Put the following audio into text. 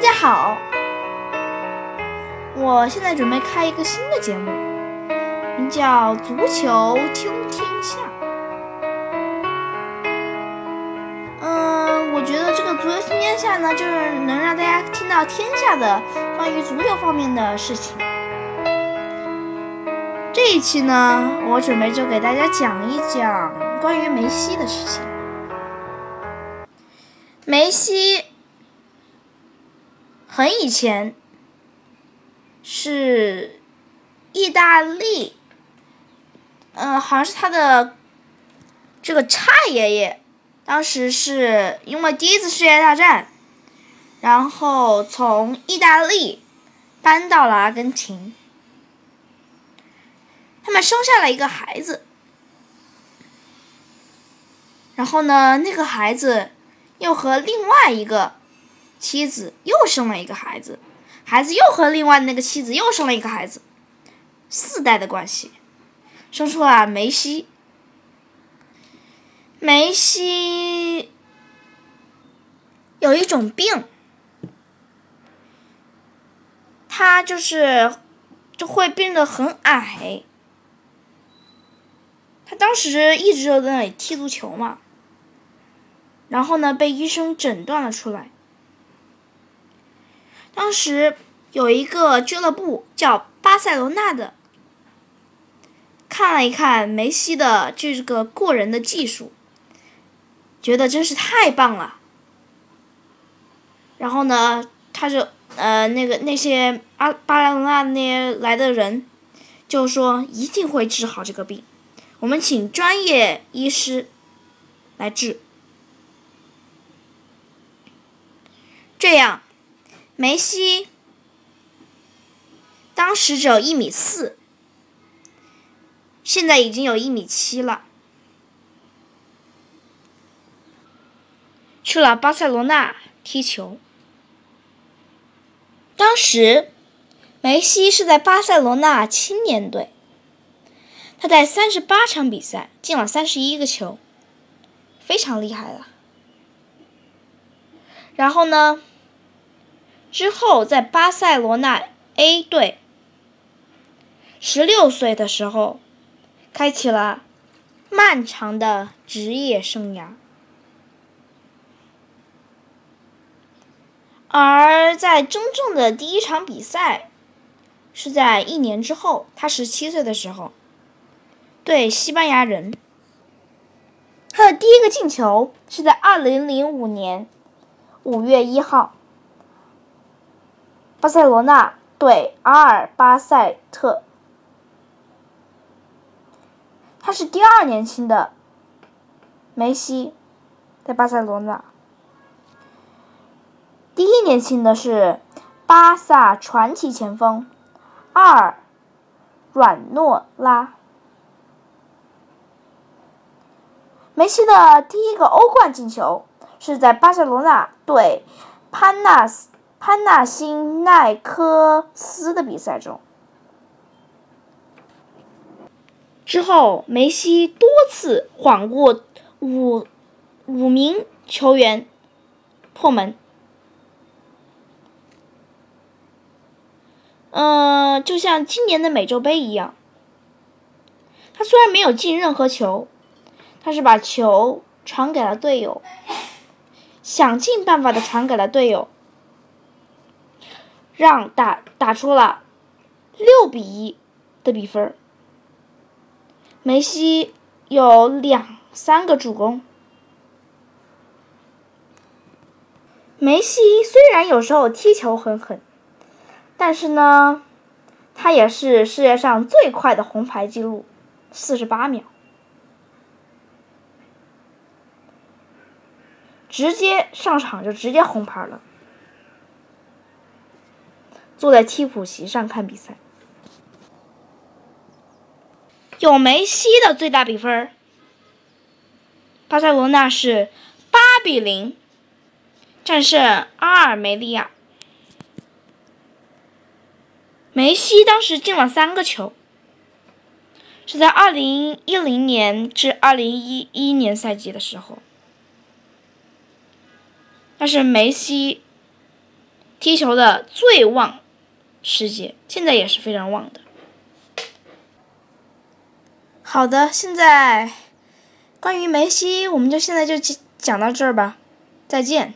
大家好，我现在准备开一个新的节目，名叫《足球听天下》。嗯，我觉得这个《足球听天下》呢，就是能让大家听到天下的关于足球方面的事情。这一期呢，我准备就给大家讲一讲关于梅西的事情。梅西。很以前，是意大利，嗯，好像是他的这个差爷爷，当时是因为第一次世界大战，然后从意大利搬到了阿根廷，他们生下了一个孩子，然后呢，那个孩子又和另外一个。妻子又生了一个孩子，孩子又和另外那个妻子又生了一个孩子，四代的关系，生出了梅西。梅西有一种病，他就是就会变得很矮。他当时一直就在那里踢足球嘛，然后呢，被医生诊断了出来。当时有一个俱乐部叫巴塞罗那的，看了一看梅西的这个过人的技术，觉得真是太棒了。然后呢，他就呃那个那些阿巴塞罗那那些来的人，就说一定会治好这个病，我们请专业医师来治，这样。梅西当时只有一米四，现在已经有一米七了。去了巴塞罗那踢球。当时梅西是在巴塞罗那青年队，他在三十八场比赛进了三十一个球，非常厉害了。然后呢？之后，在巴塞罗那 A 队，十六岁的时候，开启了漫长的职业生涯。而在真正的第一场比赛，是在一年之后，他十七岁的时候，对西班牙人，他的第一个进球是在二零零五年五月一号。巴塞罗那对阿尔巴塞特，他是第二年轻的梅西，在巴塞罗那。第一年轻的是巴萨传奇前锋阿尔软诺拉。梅西的第一个欧冠进球是在巴塞罗那对潘纳斯。潘纳辛奈科斯的比赛中，之后梅西多次晃过五五名球员破门，嗯，就像今年的美洲杯一样，他虽然没有进任何球，他是把球传给了队友，想尽办法的传给了队友。让打打出了六比一的比分梅西有两三个助攻。梅西虽然有时候踢球很狠，但是呢，他也是世界上最快的红牌记录，四十八秒，直接上场就直接红牌了。坐在替补席上看比赛，有梅西的最大比分，巴塞罗那是八比零战胜阿尔梅利亚。梅西当时进了三个球，是在二零一零年至二零一一年赛季的时候，但是梅西。踢球的最旺世界，现在也是非常旺的。好的，现在关于梅西，我们就现在就讲到这儿吧，再见。